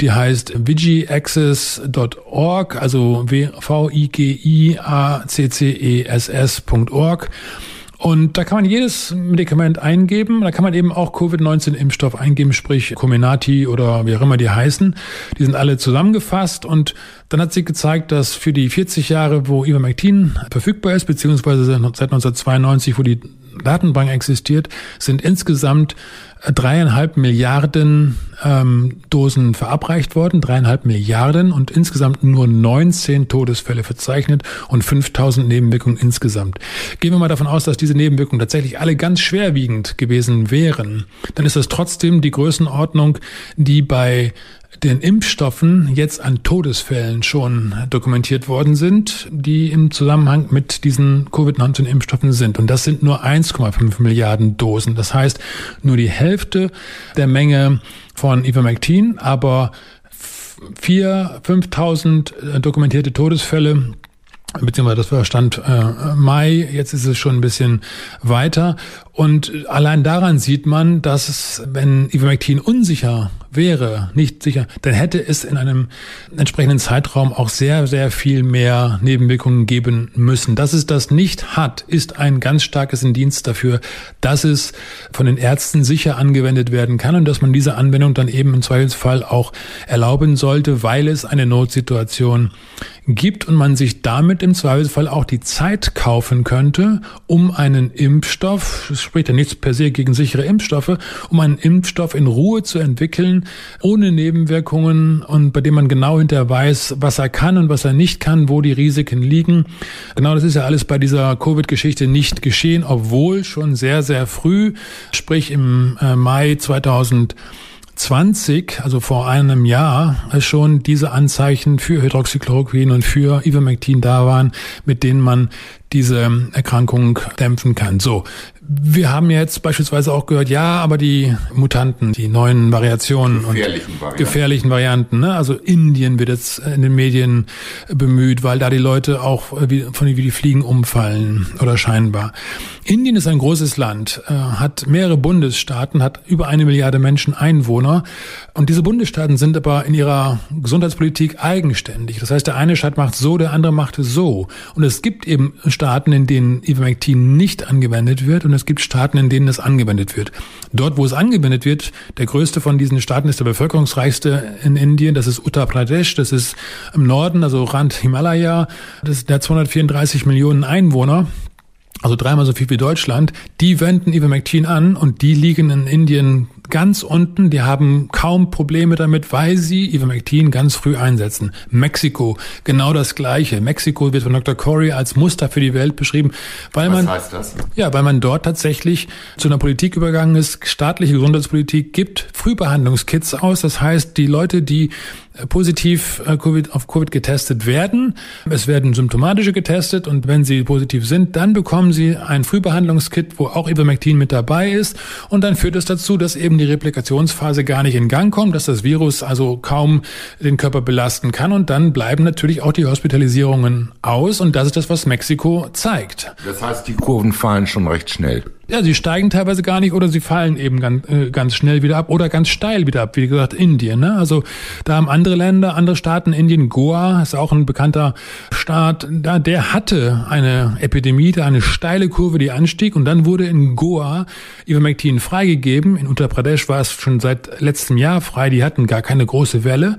Die heißt vigiaccess.org, also V-I-G-I-A-C-C-E-S-S.org. Und da kann man jedes Medikament eingeben. Da kann man eben auch Covid-19-Impfstoff eingeben, sprich Comirnaty oder wie auch immer die heißen. Die sind alle zusammengefasst und dann hat sie gezeigt, dass für die 40 Jahre, wo Ivermectin verfügbar ist, beziehungsweise seit 1992, wo die Datenbank existiert, sind insgesamt dreieinhalb Milliarden ähm, Dosen verabreicht worden, dreieinhalb Milliarden und insgesamt nur 19 Todesfälle verzeichnet und 5000 Nebenwirkungen insgesamt. Gehen wir mal davon aus, dass diese Nebenwirkungen tatsächlich alle ganz schwerwiegend gewesen wären, dann ist das trotzdem die Größenordnung, die bei den Impfstoffen jetzt an Todesfällen schon dokumentiert worden sind, die im Zusammenhang mit diesen Covid-19-Impfstoffen sind. Und das sind nur 1,5 Milliarden Dosen. Das heißt, nur die Hälfte der Menge von Ivermectin, aber 4.000, 5.000 dokumentierte Todesfälle beziehungsweise das war Stand äh, Mai, jetzt ist es schon ein bisschen weiter. Und allein daran sieht man, dass es, wenn Ivermectin unsicher wäre, nicht sicher, dann hätte es in einem entsprechenden Zeitraum auch sehr, sehr viel mehr Nebenwirkungen geben müssen. Dass es das nicht hat, ist ein ganz starkes Indienst dafür, dass es von den Ärzten sicher angewendet werden kann und dass man diese Anwendung dann eben im Zweifelsfall auch erlauben sollte, weil es eine Notsituation gibt und man sich damit im Zweifelsfall auch die Zeit kaufen könnte, um einen Impfstoff, es spricht ja nichts per se gegen sichere Impfstoffe, um einen Impfstoff in Ruhe zu entwickeln, ohne Nebenwirkungen und bei dem man genau hinterher weiß, was er kann und was er nicht kann, wo die Risiken liegen. Genau das ist ja alles bei dieser Covid-Geschichte nicht geschehen, obwohl schon sehr, sehr früh, sprich im äh, Mai 2000 20, also vor einem Jahr, schon diese Anzeichen für Hydroxychloroquin und für Ivermectin da waren, mit denen man diese Erkrankung dämpfen kann. So, Wir haben jetzt beispielsweise auch gehört, ja, aber die Mutanten, die neuen Variationen Gefährlichen und Varianten. gefährlichen Varianten, ne? also Indien wird jetzt in den Medien bemüht, weil da die Leute auch äh, wie, von wie die Fliegen umfallen oder scheinbar. Indien ist ein großes Land, äh, hat mehrere Bundesstaaten, hat über eine Milliarde Menschen Einwohner und diese Bundesstaaten sind aber in ihrer Gesundheitspolitik eigenständig. Das heißt, der eine Staat macht so, der andere macht so. Und es gibt eben Staaten, in denen Ivermectin nicht angewendet wird und es gibt Staaten, in denen es angewendet wird. Dort, wo es angewendet wird, der größte von diesen Staaten ist der bevölkerungsreichste in Indien, das ist Uttar Pradesh, das ist im Norden, also Rand Himalaya, das ist der 234 Millionen Einwohner also dreimal so viel wie Deutschland, die wenden Ivermectin an und die liegen in Indien ganz unten, die haben kaum Probleme damit, weil sie Ivermectin ganz früh einsetzen. Mexiko, genau das Gleiche. Mexiko wird von Dr. Corey als Muster für die Welt beschrieben, weil Was man, heißt das? ja, weil man dort tatsächlich zu einer Politik übergegangen ist, staatliche Gesundheitspolitik gibt Frühbehandlungskits aus. Das heißt, die Leute, die positiv äh, auf Covid getestet werden. Es werden symptomatische getestet und wenn sie positiv sind, dann bekommen sie ein Frühbehandlungskit, wo auch Ivermectin mit dabei ist und dann führt es dazu, dass eben die Replikationsphase gar nicht in Gang kommt, dass das Virus also kaum den Körper belasten kann und dann bleiben natürlich auch die Hospitalisierungen aus und das ist das, was Mexiko zeigt. Das heißt, die Kurven fallen schon recht schnell. Ja, sie steigen teilweise gar nicht oder sie fallen eben ganz, äh, ganz schnell wieder ab oder ganz steil wieder ab. Wie gesagt, Indien. Ne? Also da haben andere Länder, andere Staaten, Indien, Goa ist auch ein bekannter Staat, da der hatte eine Epidemie, da eine steile Kurve, die anstieg und dann wurde in Goa Ivermectin freigegeben. In Uttar Pradesh war es schon seit letztem Jahr frei, die hatten gar keine große Welle.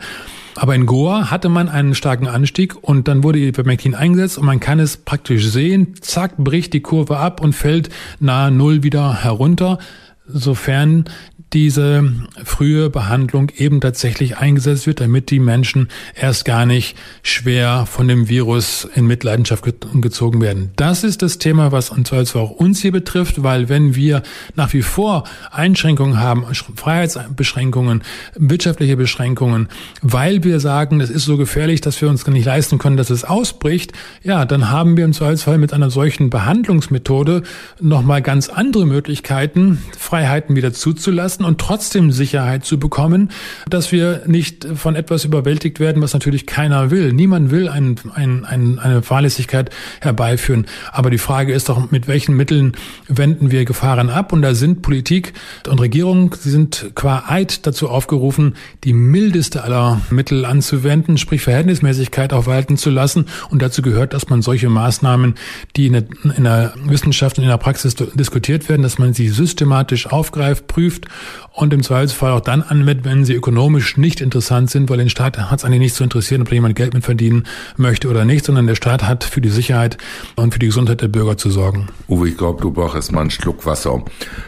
Aber in Goa hatte man einen starken Anstieg und dann wurde Ivermectin eingesetzt und man kann es praktisch sehen. Zack, bricht die Kurve ab und fällt nahe Null wieder herunter, sofern diese frühe Behandlung eben tatsächlich eingesetzt wird, damit die Menschen erst gar nicht schwer von dem Virus in Mitleidenschaft ge gezogen werden. Das ist das Thema, was uns also auch uns hier betrifft, weil wenn wir nach wie vor Einschränkungen haben, Freiheitsbeschränkungen, wirtschaftliche Beschränkungen, weil wir sagen, es ist so gefährlich, dass wir uns nicht leisten können, dass es ausbricht, ja, dann haben wir im Zweifelsfall mit einer solchen Behandlungsmethode nochmal ganz andere Möglichkeiten, Freiheiten wieder zuzulassen und trotzdem Sicherheit zu bekommen, dass wir nicht von etwas überwältigt werden, was natürlich keiner will. Niemand will ein, ein, ein, eine Fahrlässigkeit herbeiführen. Aber die Frage ist doch, mit welchen Mitteln wenden wir Gefahren ab? Und da sind Politik und Regierung, sie sind qua Eid dazu aufgerufen, die mildeste aller Mittel anzuwenden, sprich Verhältnismäßigkeit auch walten zu lassen. Und dazu gehört, dass man solche Maßnahmen, die in der, in der Wissenschaft und in der Praxis diskutiert werden, dass man sie systematisch aufgreift, prüft und im Zweifelsfall auch dann anwendet, wenn sie ökonomisch nicht interessant sind, weil den Staat hat es eigentlich nicht zu interessieren, ob da jemand Geld mit verdienen möchte oder nicht, sondern der Staat hat für die Sicherheit und für die Gesundheit der Bürger zu sorgen. Uwe, ich glaube, du brauchst mal einen Schluck Wasser.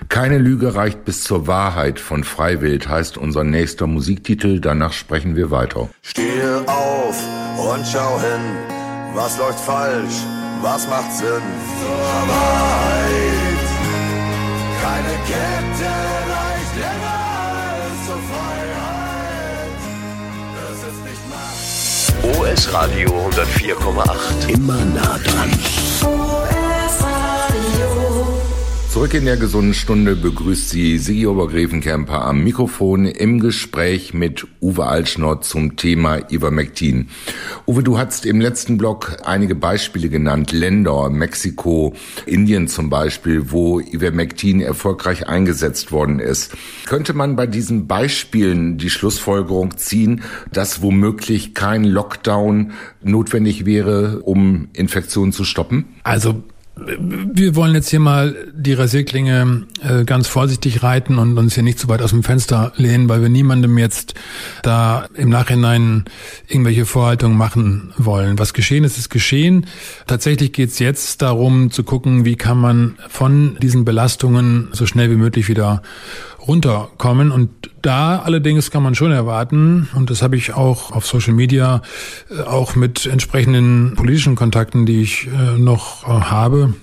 Keine Lüge reicht bis zur Wahrheit von Freiwild heißt unser nächster Musiktitel. Danach sprechen wir weiter. Stehe auf und schau hin, was läuft falsch, was macht Sinn. Zur Wahrheit, keine Kette OS Radio 104,8. Immer nah dran. Zurück in der gesunden Stunde begrüßt sie Sigi Obergräfenkämper am Mikrofon im Gespräch mit Uwe Altschnott zum Thema Ivermectin. Uwe, du hast im letzten Blog einige Beispiele genannt, Länder, Mexiko, Indien zum Beispiel, wo Ivermectin erfolgreich eingesetzt worden ist. Könnte man bei diesen Beispielen die Schlussfolgerung ziehen, dass womöglich kein Lockdown notwendig wäre, um Infektionen zu stoppen? Also wir wollen jetzt hier mal die Rasierklinge äh, ganz vorsichtig reiten und uns hier nicht zu weit aus dem Fenster lehnen, weil wir niemandem jetzt da im Nachhinein irgendwelche Vorhaltungen machen wollen. Was geschehen ist, ist geschehen. Tatsächlich geht es jetzt darum zu gucken, wie kann man von diesen Belastungen so schnell wie möglich wieder runterkommen. Und da allerdings kann man schon erwarten, und das habe ich auch auf Social Media, äh, auch mit entsprechenden politischen Kontakten, die ich äh, noch äh, habe,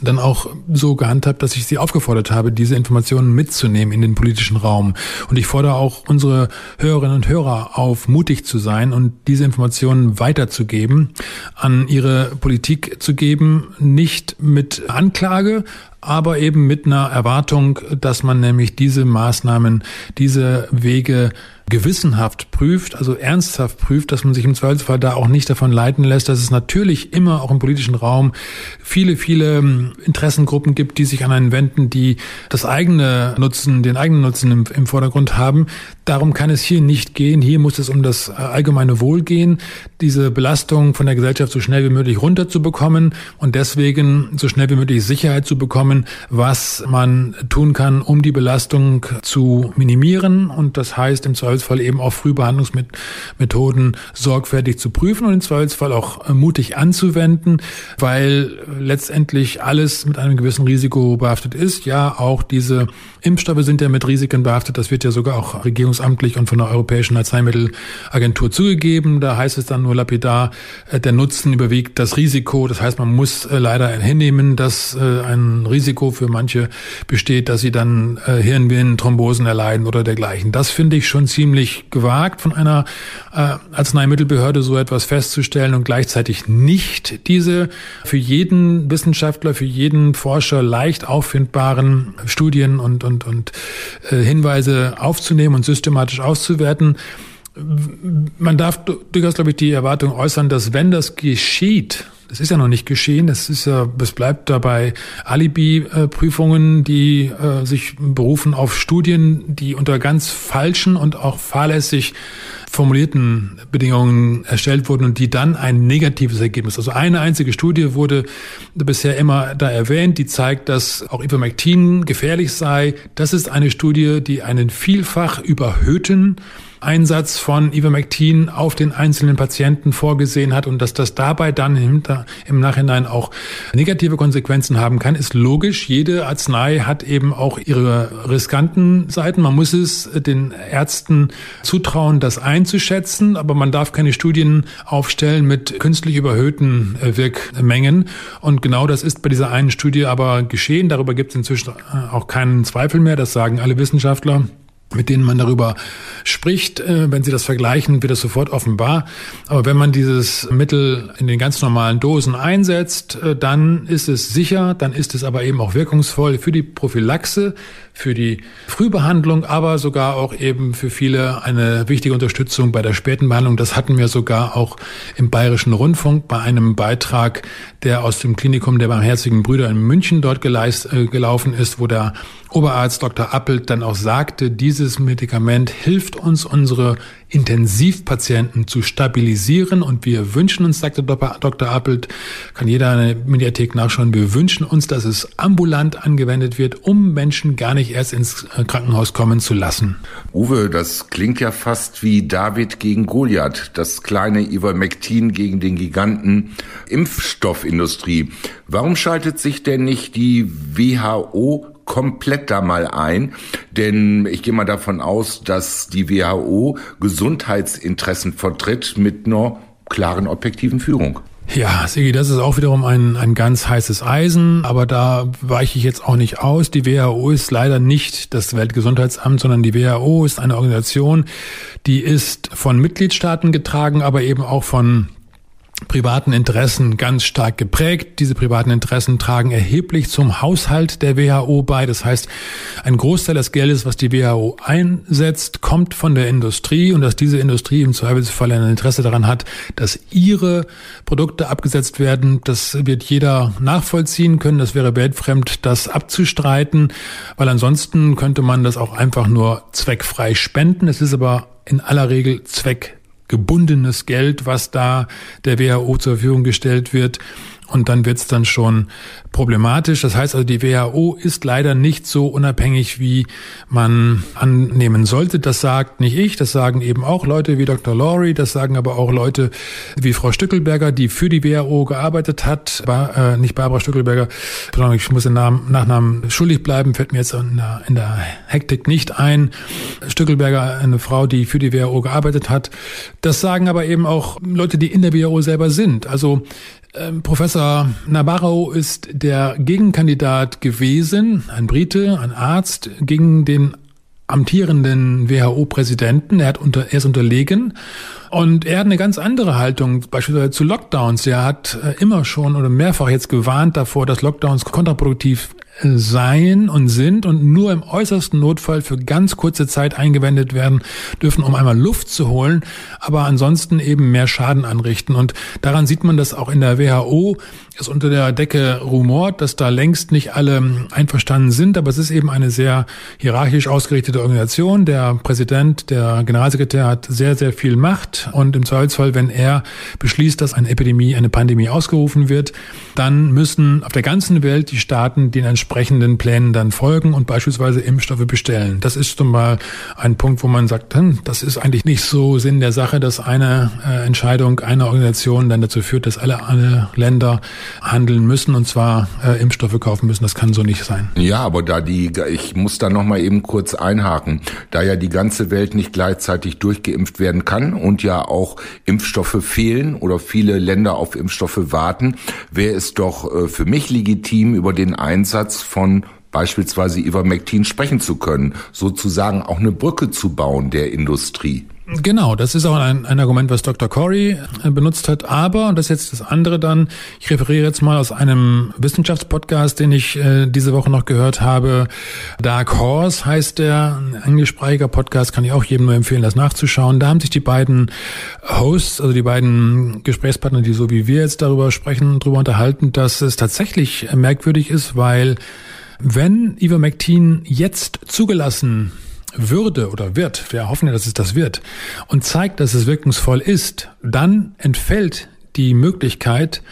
dann auch so gehandhabt, dass ich sie aufgefordert habe, diese Informationen mitzunehmen in den politischen Raum. Und ich fordere auch unsere Hörerinnen und Hörer auf, mutig zu sein und diese Informationen weiterzugeben, an ihre Politik zu geben, nicht mit Anklage, aber eben mit einer Erwartung, dass man nämlich diese Maßnahmen, diese Wege gewissenhaft prüft, also ernsthaft prüft, dass man sich im Zweifelsfall da auch nicht davon leiten lässt, dass es natürlich immer auch im politischen Raum viele, viele ähm, Interessengruppen gibt, die sich an einen wenden, die das eigene Nutzen, den eigenen Nutzen im, im Vordergrund haben. Darum kann es hier nicht gehen. Hier muss es um das allgemeine Wohl gehen, diese Belastung von der Gesellschaft so schnell wie möglich runterzubekommen und deswegen so schnell wie möglich Sicherheit zu bekommen, was man tun kann, um die Belastung zu minimieren. Und das heißt im Zweifelsfall Zweifelsfall eben auch Frühbehandlungsmethoden sorgfältig zu prüfen und im Zweifelsfall auch äh, mutig anzuwenden, weil letztendlich alles mit einem gewissen Risiko behaftet ist. Ja, auch diese Impfstoffe sind ja mit Risiken behaftet. Das wird ja sogar auch regierungsamtlich und von der Europäischen Arzneimittelagentur zugegeben. Da heißt es dann nur lapidar, äh, der Nutzen überwiegt das Risiko. Das heißt, man muss äh, leider hinnehmen, dass ein Risiko für manche besteht, dass sie dann Hirnvenenthrombosen erleiden oder dergleichen. Das finde ich schon ziemlich gewagt von einer äh, Arzneimittelbehörde so etwas festzustellen und gleichzeitig nicht diese für jeden Wissenschaftler, für jeden Forscher leicht auffindbaren Studien und, und, und äh, Hinweise aufzunehmen und systematisch auszuwerten. Man darf durchaus, glaube ich, die Erwartung äußern, dass wenn das geschieht, das ist ja noch nicht geschehen. Es ist ja, es bleibt dabei Alibi-Prüfungen, die äh, sich berufen auf Studien, die unter ganz falschen und auch fahrlässig formulierten Bedingungen erstellt wurden und die dann ein negatives Ergebnis. Also eine einzige Studie wurde bisher immer da erwähnt, die zeigt, dass auch Ivermectin gefährlich sei. Das ist eine Studie, die einen vielfach überhöhten Einsatz von Ivermectin auf den einzelnen Patienten vorgesehen hat und dass das dabei dann im Nachhinein auch negative Konsequenzen haben kann, ist logisch. Jede Arznei hat eben auch ihre riskanten Seiten. Man muss es den Ärzten zutrauen, das einzuschätzen, aber man darf keine Studien aufstellen mit künstlich überhöhten äh, Wirkmengen. Und genau das ist bei dieser einen Studie aber geschehen. Darüber gibt es inzwischen auch keinen Zweifel mehr. Das sagen alle Wissenschaftler mit denen man darüber spricht. Äh, wenn Sie das vergleichen, wird das sofort offenbar. Aber wenn man dieses Mittel in den ganz normalen Dosen einsetzt, äh, dann ist es sicher, dann ist es aber eben auch wirkungsvoll für die Prophylaxe, für die Frühbehandlung, aber sogar auch eben für viele eine wichtige Unterstützung bei der späten Behandlung. Das hatten wir sogar auch im Bayerischen Rundfunk bei einem Beitrag, der aus dem Klinikum der Barmherzigen Brüder in München dort geleist, äh, gelaufen ist, wo der Oberarzt Dr. Appelt dann auch sagte, dieses Medikament hilft uns, unsere Intensivpatienten zu stabilisieren und wir wünschen uns, sagte Dr. Appelt, kann jeder in der Mediathek nachschauen, wir wünschen uns, dass es ambulant angewendet wird, um Menschen gar nicht erst ins äh, Krankenhaus kommen zu lassen. Uwe, das klingt ja fast wie David gegen Goliath, das kleine Ivermectin gegen den Giganten Impfstoffindustrie. Warum schaltet sich denn nicht die WHO komplett da mal ein, denn ich gehe mal davon aus, dass die WHO Gesundheitsinteressen vertritt mit einer klaren objektiven Führung. Ja, Sigi, das ist auch wiederum ein, ein ganz heißes Eisen, aber da weiche ich jetzt auch nicht aus. Die WHO ist leider nicht das Weltgesundheitsamt, sondern die WHO ist eine Organisation, die ist von Mitgliedstaaten getragen, aber eben auch von privaten Interessen ganz stark geprägt. Diese privaten Interessen tragen erheblich zum Haushalt der WHO bei. Das heißt, ein Großteil des Geldes, was die WHO einsetzt, kommt von der Industrie und dass diese Industrie im Zweifelsfall ein Interesse daran hat, dass ihre Produkte abgesetzt werden, das wird jeder nachvollziehen können. Das wäre weltfremd, das abzustreiten, weil ansonsten könnte man das auch einfach nur zweckfrei spenden. Es ist aber in aller Regel zweck gebundenes Geld, was da der WHO zur Verfügung gestellt wird. Und dann wird es dann schon problematisch. Das heißt also, die WHO ist leider nicht so unabhängig, wie man annehmen sollte. Das sagt nicht ich, das sagen eben auch Leute wie Dr. Laurie, das sagen aber auch Leute wie Frau Stückelberger, die für die WHO gearbeitet hat. Bar, äh, nicht Barbara Stückelberger, ich muss den Namen, Nachnamen schuldig bleiben, fällt mir jetzt in der, in der Hektik nicht ein. Stückelberger, eine Frau, die für die WHO gearbeitet hat. Das sagen aber eben auch Leute, die in der WHO selber sind. Also Ähm, Professor Nabarro ist der Gegenkandidat gewesen, ein Brite, ein Arzt, gegen den amtierenden WHO-Präsidenten. Er, unter, er ist unterlegen und er hat eine ganz andere Haltung, beispielsweise zu Lockdowns. Er hat äh, immer schon oder mehrfach jetzt gewarnt davor, dass Lockdowns kontraproduktiv sein und sind und nur im äußersten Notfall für ganz kurze Zeit eingewendet werden dürfen, um einmal Luft zu holen, aber ansonsten eben mehr Schaden anrichten. Und daran sieht man, dass auch in der WHO es unter der Decke rumort, dass da längst nicht alle einverstanden sind, aber es ist eben eine sehr hierarchisch ausgerichtete Organisation. Der Präsident, der Generalsekretär hat sehr, sehr viel Macht und im Zweifelsfall, wenn er beschließt, dass eine Epidemie, eine Pandemie ausgerufen wird, dann müssen auf der ganzen Welt die Staaten den entsprechenden Plänen dann folgen und beispielsweise Impfstoffe bestellen. Das ist zum Beispiel ein Punkt, wo man sagt, hm, das ist eigentlich nicht so Sinn der Sache, dass eine äh, Entscheidung einer Organisation dann dazu führt, dass alle, alle Länder handeln müssen und zwar äh, Impfstoffe kaufen müssen. Das kann so nicht sein. Ja, aber da die, ich muss da noch mal eben kurz einhaken, da ja die ganze Welt nicht gleichzeitig durchgeimpft werden kann und ja auch Impfstoffe fehlen oder viele Länder auf Impfstoffe warten, wäre es doch äh, für mich legitim, über den Einsatz von beispielsweise Ivermectin sprechen zu können, sozusagen auch eine Brücke zu bauen der Industrie. Genau, das ist auch ein, ein Argument, was Dr. Corey äh, benutzt hat. Aber, und das ist jetzt das andere dann, ich referiere jetzt mal aus einem Wissenschaftspodcast, den ich äh, diese Woche noch gehört habe. Dark Horse heißt der, ein englischsprachiger Podcast, kann ich auch jedem nur empfehlen, das nachzuschauen. Da haben sich die beiden Hosts, also die beiden Gesprächspartner, die so wie wir jetzt darüber sprechen, darüber unterhalten, dass es tatsächlich merkwürdig ist, weil wenn Ivermectin jetzt zugelassen würde oder wird, wir hoffen ja, dass es das wird, und zeigt, dass es wirkungsvoll ist, dann entfällt die Möglichkeit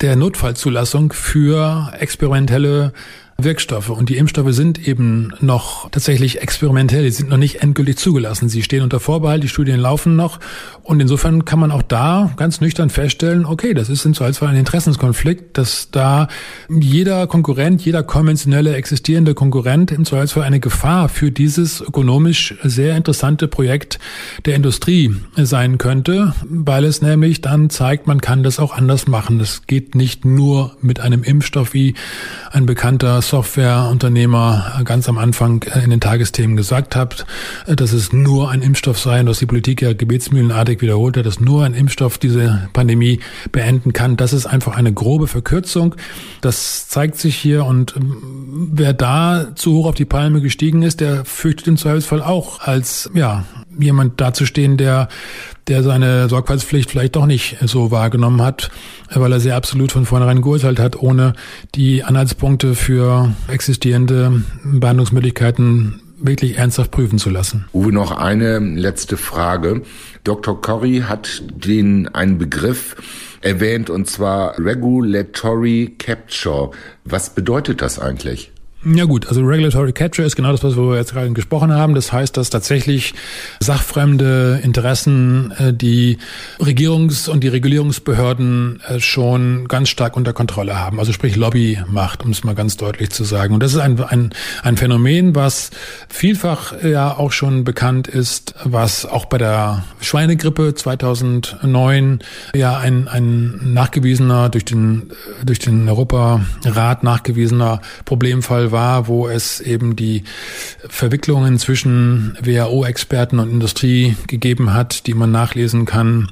der Notfallzulassung für experimentelle Wirkstoffe. Und die Impfstoffe sind eben noch tatsächlich experimentell, die sind noch nicht endgültig zugelassen. Sie stehen unter Vorbehalt, die Studien laufen noch. Und insofern kann man auch da ganz nüchtern feststellen, okay, das ist im Zweifelsfall ein Interessenskonflikt, dass da jeder Konkurrent, jeder konventionelle existierende Konkurrent im Zweifelsfall eine Gefahr für dieses ökonomisch sehr interessante Projekt der Industrie sein könnte, weil es nämlich dann zeigt, man kann das auch anders machen. Es geht nicht nur mit einem Impfstoff, wie ein bekannter Softwareunternehmer ganz am Anfang in den Tagesthemen gesagt hat, dass es nur ein Impfstoff sei und dass die Politik ja gebetsmühlenartig wiederholt hat, dass nur ein Impfstoff diese Pandemie beenden kann. Das ist einfach eine grobe Verkürzung. Das zeigt sich hier und ähm, wer da zu hoch auf die Palme gestiegen ist, der fürchtet im Zweifelsfall auch als, ja, jemand dazustehen, der der seine Sorgfaltspflicht vielleicht doch nicht so wahrgenommen hat, weil er sehr absolut von vornherein geurteilt hat, ohne die Anhaltspunkte für existierende Behandlungsmöglichkeiten wirklich ernsthaft prüfen zu lassen. Uwe, noch eine letzte Frage. Dr. Corey hat den einen Begriff erwähnt und zwar Regulatory Capture. Was bedeutet das eigentlich? Ja gut, also Regulatory Capture ist genau das, was wir jetzt gerade gesprochen haben. Das heißt, dass tatsächlich sachfremde Interessen äh, die Regierungs- und die Regulierungsbehörden äh, schon ganz stark unter Kontrolle haben. Also sprich Lobbymacht, um es mal ganz deutlich zu sagen. Und das ist ein, ein, ein Phänomen, was vielfach ja auch schon bekannt ist, was auch bei der Schweinegrippe 2009 ja ein, ein nachgewiesener, durch den, durch den Europarat nachgewiesener Problemfall war, wo es eben die Verwicklungen zwischen WHO-Experten und Industrie gegeben hat, die man nachlesen kann.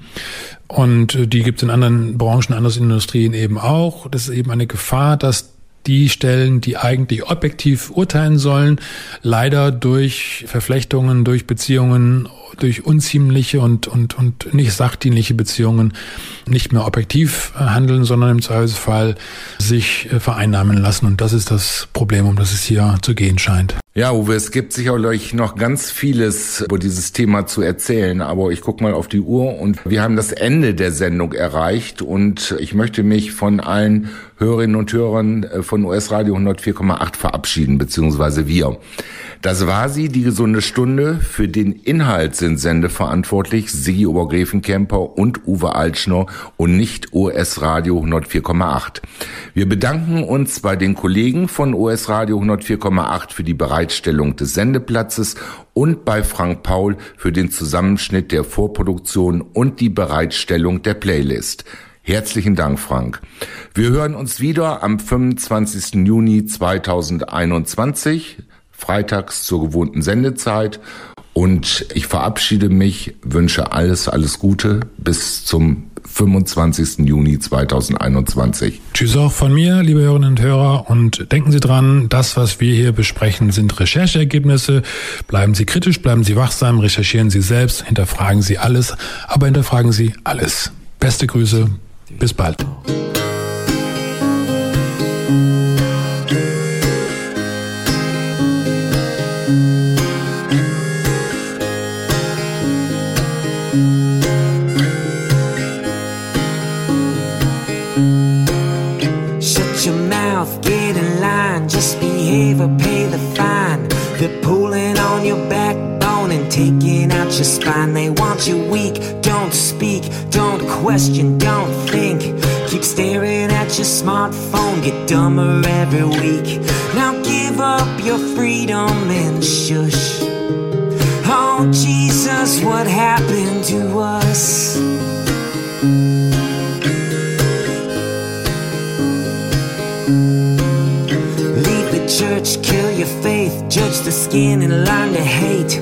Und die gibt es in anderen Branchen, anderen Industrien eben auch. Das ist eben eine Gefahr, dass die Stellen, die eigentlich objektiv urteilen sollen, leider durch Verflechtungen, durch Beziehungen durch unziemliche und, und, und nicht sachdienliche Beziehungen nicht mehr objektiv äh, handeln, sondern im Zweifelsfall sich äh, vereinnahmen lassen. Und das ist das Problem, um das es hier zu gehen scheint. Ja, Uwe, es gibt sicherlich noch ganz vieles über dieses Thema zu erzählen, aber ich gucke mal auf die Uhr und wir haben das Ende der Sendung erreicht und ich möchte mich von allen Hörerinnen und Hörern äh, von US Radio 104,8 verabschieden, beziehungsweise wir. Das war sie, die gesunde Stunde. Für den Inhalt sind Sende verantwortlich Sigi Obergräfenkemper und Uwe Altschner und nicht OS Radio 104,8. Wir bedanken uns bei den Kollegen von OS Radio 104,8 für die Bereitstellung des Sendeplatzes und bei Frank Paul für den Zusammenschnitt der Vorproduktion und die Bereitstellung der Playlist. Herzlichen Dank, Frank. Wir hören uns wieder am 25. Juni 2021, freitags zur gewohnten Sendezeit. Und ich verabschiede mich, wünsche alles, alles Gute bis zum 25. Juni 2021. Tschüss auch von mir, liebe Hörerinnen und Hörer. Und denken Sie dran, das, was wir hier besprechen, sind Rechercheergebnisse. Bleiben Sie kritisch, bleiben Sie wachsam, recherchieren Sie selbst, hinterfragen Sie alles, aber hinterfragen Sie alles. Beste Grüße, Bis bald. just behave or pay the fine. They're pulling on your backbone and taking out your spine. They want you weak, don't speak question, don't think. Keep staring at your smartphone, get dumber every week. Now give up your freedom and shush. Oh, Jesus, what happened to us? Church, kill your faith, judge the skin, and learn to hate.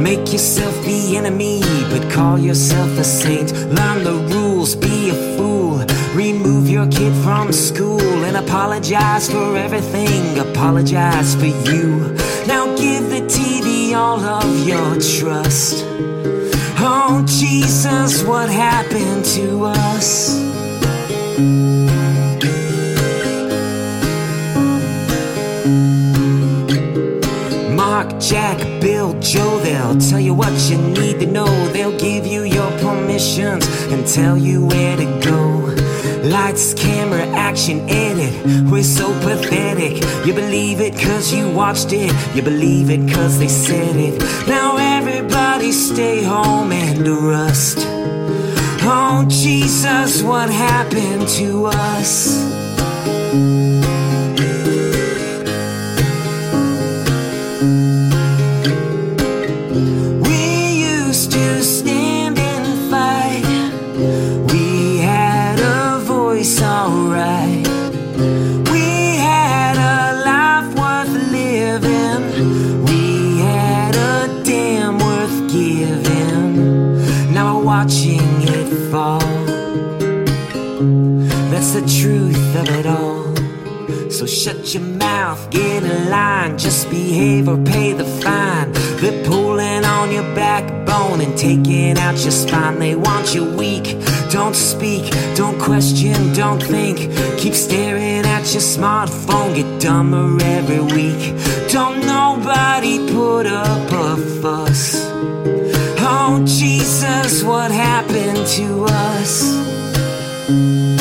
Make yourself the enemy, but call yourself a saint. Learn the rules, be a fool. Remove your kid from school and apologize for everything. Apologize for you. Now give the TV all of your trust. Oh, Jesus, what happened to us? Jack, Bill, Joe, they'll tell you what you need to know. They'll give you your permissions and tell you where to go. Lights, camera, action, edit. We're so pathetic. You believe it cause you watched it. You believe it cause they said it. Now everybody stay home and rust. Oh, Jesus, what happened to us? Shut your mouth, get in line, just behave or pay the fine. They're pulling on your backbone and taking out your spine. They want you weak, don't speak, don't question, don't think. Keep staring at your smartphone, get dumber every week. Don't nobody put up a fuss. Oh, Jesus, what happened to us?